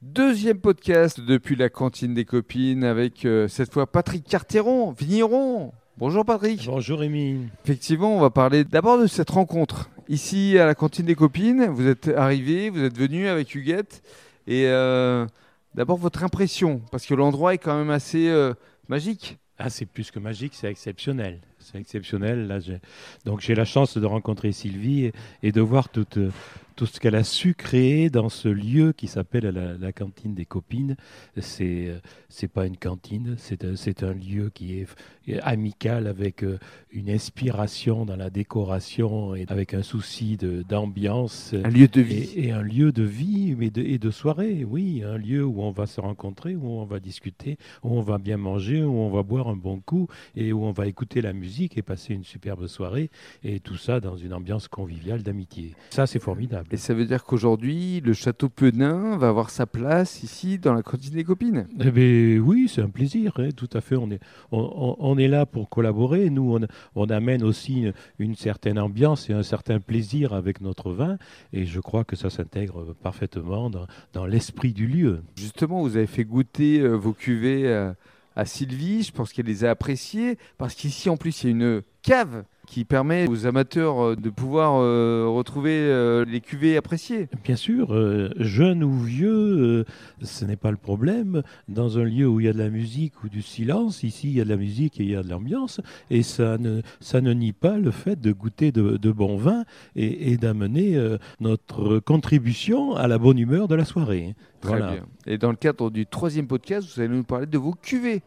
Deuxième podcast depuis la cantine des copines avec euh, cette fois Patrick Carteron, vigneron. Bonjour Patrick. Bonjour Rémi. Effectivement, on va parler d'abord de cette rencontre. Ici à la cantine des copines, vous êtes arrivé, vous êtes venu avec Huguette. Et euh, d'abord votre impression, parce que l'endroit est quand même assez euh, magique. Ah, c'est plus que magique, c'est exceptionnel. C'est exceptionnel. Là, donc j'ai la chance de rencontrer Sylvie et, et de voir toute tout ce qu'elle a su créer dans ce lieu qui s'appelle la, cantine des copines. C'est c'est pas une cantine, c'est c'est un lieu qui est amical avec euh, une inspiration dans la décoration et avec un souci d'ambiance. Un lieu de vie. Et, un lieu de vie mais de, et de soirée, oui, un lieu où on va se rencontrer, où on va discuter, où on va bien manger, où on va boire un bon coup et où on va écouter la musique et passer une superbe soirée et tout ça dans une ambiance conviviale d'amitié. Ça, c'est formidable. Et ça veut dire qu'aujourd'hui, le château Penin va avoir sa place ici dans la cantine des copines Eh bien, oui, c'est un plaisir, hein, tout à fait. On est, on, est là pour collaborer. Nous, on, amène aussi une, certaine ambiance et un certain plaisir avec notre vin. Et je crois que ça s'intègre parfaitement dans, l'esprit du lieu. Justement, vous avez fait goûter euh, vos cuvées euh, à Sylvie. Je pense qu'elle les a appréciées. Parce qu'ici, en plus, il y a une cave qui permet aux amateurs euh, de pouvoir euh, retrouver euh, les cuvées appréciées. Bien sûr, jeune ou vieux, ce n'est pas le problème. Dans un lieu où il y a de la musique ou du silence, ici il y a de la musique et il y a de l'ambiance, et ça ne, ça ne nie pas le fait de goûter de, de bons vins et, d'amener notre contribution à la bonne humeur de la soirée. Très bien. Et dans le cadre du troisième podcast, vous allez nous parler de vos cuvées.